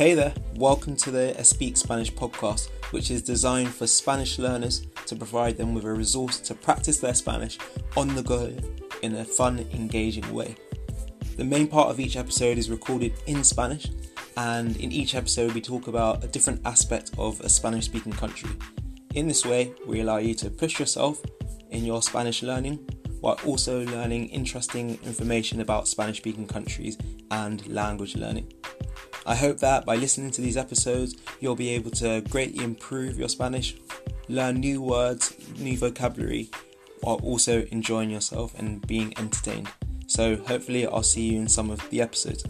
Hey there, welcome to the Speak Spanish podcast, which is designed for Spanish learners to provide them with a resource to practice their Spanish on the go in a fun, engaging way. The main part of each episode is recorded in Spanish, and in each episode, we talk about a different aspect of a Spanish speaking country. In this way, we allow you to push yourself in your Spanish learning while also learning interesting information about Spanish speaking countries and language learning. I hope that by listening to these episodes, you'll be able to greatly improve your Spanish, learn new words, new vocabulary, while also enjoying yourself and being entertained. So, hopefully, I'll see you in some of the episodes.